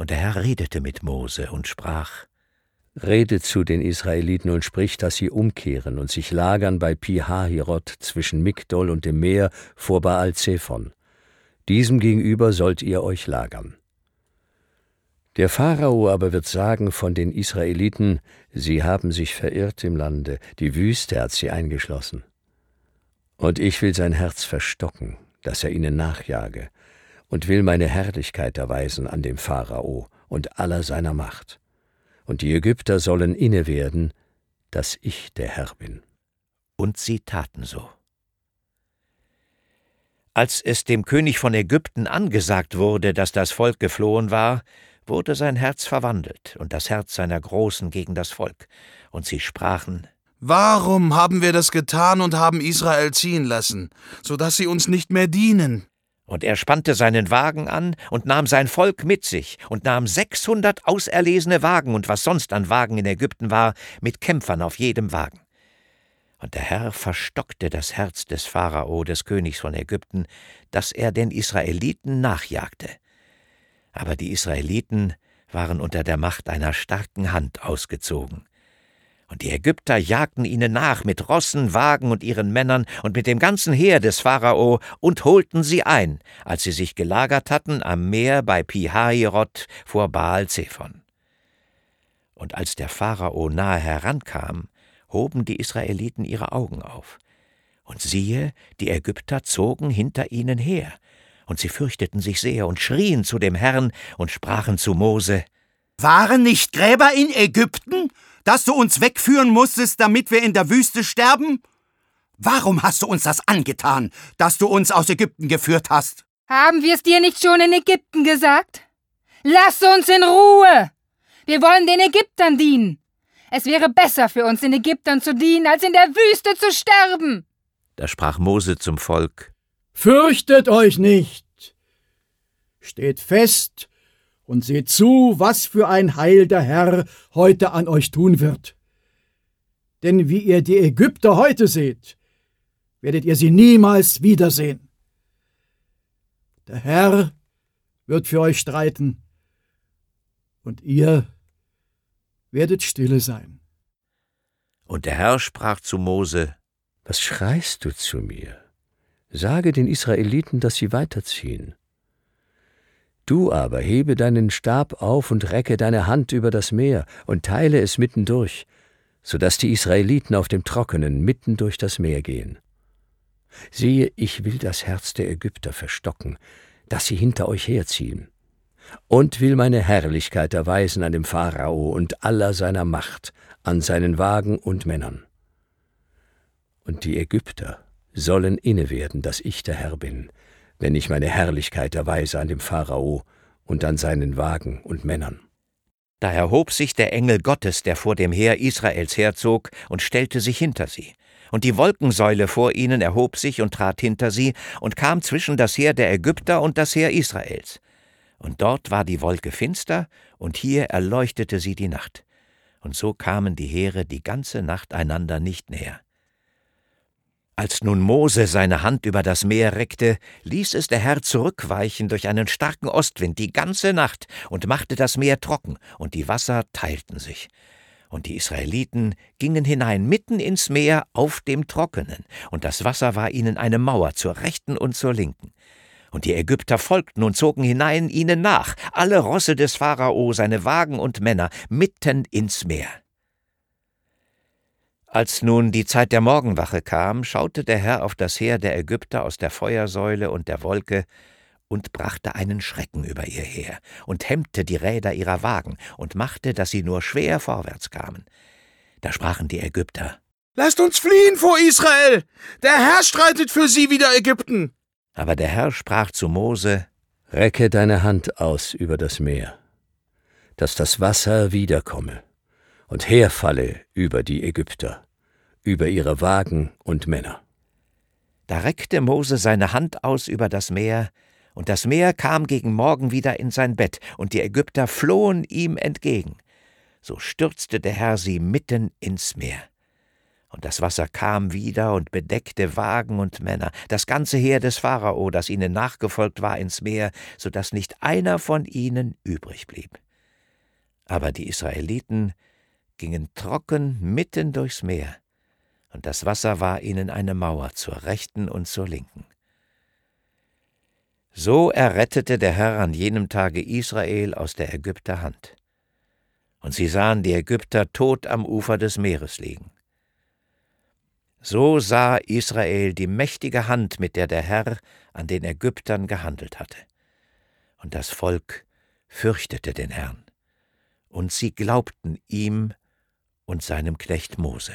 Und der Herr redete mit Mose und sprach, Rede zu den Israeliten und sprich, dass sie umkehren und sich lagern bei Pi-Hahirot zwischen Migdol und dem Meer vor Baal-Zephon. Diesem gegenüber sollt ihr euch lagern. Der Pharao aber wird sagen von den Israeliten, sie haben sich verirrt im Lande, die Wüste hat sie eingeschlossen. Und ich will sein Herz verstocken, dass er ihnen nachjage, und will meine Herrlichkeit erweisen an dem Pharao und aller seiner Macht. Und die Ägypter sollen inne werden, dass ich der Herr bin. Und sie taten so. Als es dem König von Ägypten angesagt wurde, dass das Volk geflohen war, wurde sein Herz verwandelt und das Herz seiner Großen gegen das Volk, und sie sprachen, Warum haben wir das getan und haben Israel ziehen lassen, so dass sie uns nicht mehr dienen? Und er spannte seinen Wagen an und nahm sein Volk mit sich und nahm sechshundert auserlesene Wagen und was sonst an Wagen in Ägypten war, mit Kämpfern auf jedem Wagen. Und der Herr verstockte das Herz des Pharao, des Königs von Ägypten, dass er den Israeliten nachjagte. Aber die Israeliten waren unter der Macht einer starken Hand ausgezogen. Und die Ägypter jagten ihnen nach mit Rossen, Wagen und ihren Männern und mit dem ganzen Heer des Pharao und holten sie ein, als sie sich gelagert hatten am Meer bei Pi-Hahirot vor Baal-Zephon. Und als der Pharao nahe herankam, hoben die Israeliten ihre Augen auf. Und siehe, die Ägypter zogen hinter ihnen her, und sie fürchteten sich sehr und schrien zu dem Herrn und sprachen zu Mose, Waren nicht Gräber in Ägypten? dass du uns wegführen musstest, damit wir in der Wüste sterben? Warum hast du uns das angetan, dass du uns aus Ägypten geführt hast? Haben wir es dir nicht schon in Ägypten gesagt? Lass uns in Ruhe! Wir wollen den Ägyptern dienen. Es wäre besser für uns, den Ägyptern zu dienen, als in der Wüste zu sterben. Da sprach Mose zum Volk: Fürchtet euch nicht! Steht fest und seht zu, was für ein Heil der Herr heute an euch tun wird. Denn wie ihr die Ägypter heute seht, werdet ihr sie niemals wiedersehen. Der Herr wird für euch streiten, und ihr werdet stille sein. Und der Herr sprach zu Mose, Was schreist du zu mir? Sage den Israeliten, dass sie weiterziehen. Du aber hebe deinen Stab auf und recke deine Hand über das Meer und teile es mittendurch, so dass die Israeliten auf dem Trockenen mitten durch das Meer gehen. Siehe, ich will das Herz der Ägypter verstocken, dass sie hinter euch herziehen, und will meine Herrlichkeit erweisen an dem Pharao und aller seiner Macht, an seinen Wagen und Männern. Und die Ägypter sollen inne werden, dass ich der Herr bin, wenn ich meine Herrlichkeit erweise an dem Pharao und an seinen Wagen und Männern. Da erhob sich der Engel Gottes, der vor dem Heer Israels herzog, und stellte sich hinter sie. Und die Wolkensäule vor ihnen erhob sich und trat hinter sie und kam zwischen das Heer der Ägypter und das Heer Israels. Und dort war die Wolke finster, und hier erleuchtete sie die Nacht. Und so kamen die Heere die ganze Nacht einander nicht näher. Als nun Mose seine Hand über das Meer reckte, ließ es der Herr zurückweichen durch einen starken Ostwind die ganze Nacht und machte das Meer trocken, und die Wasser teilten sich. Und die Israeliten gingen hinein mitten ins Meer auf dem Trockenen, und das Wasser war ihnen eine Mauer zur rechten und zur linken. Und die Ägypter folgten und zogen hinein ihnen nach, alle Rosse des Pharao, seine Wagen und Männer, mitten ins Meer. Als nun die Zeit der Morgenwache kam, schaute der Herr auf das Heer der Ägypter aus der Feuersäule und der Wolke und brachte einen Schrecken über ihr her und hemmte die Räder ihrer Wagen und machte, dass sie nur schwer vorwärts kamen. Da sprachen die Ägypter, Lasst uns fliehen vor Israel! Der Herr streitet für sie wider Ägypten! Aber der Herr sprach zu Mose, Recke deine Hand aus über das Meer, dass das Wasser wiederkomme und herfalle über die Ägypter, über ihre Wagen und Männer. Da reckte Mose seine Hand aus über das Meer, und das Meer kam gegen Morgen wieder in sein Bett, und die Ägypter flohen ihm entgegen. So stürzte der Herr sie mitten ins Meer. Und das Wasser kam wieder und bedeckte Wagen und Männer, das ganze Heer des Pharao, das ihnen nachgefolgt war, ins Meer, so dass nicht einer von ihnen übrig blieb. Aber die Israeliten gingen trocken mitten durchs Meer, und das Wasser war ihnen eine Mauer zur rechten und zur linken. So errettete der Herr an jenem Tage Israel aus der Ägypter Hand. Und sie sahen die Ägypter tot am Ufer des Meeres liegen. So sah Israel die mächtige Hand, mit der der Herr an den Ägyptern gehandelt hatte. Und das Volk fürchtete den Herrn, und sie glaubten ihm und seinem Knecht Mose.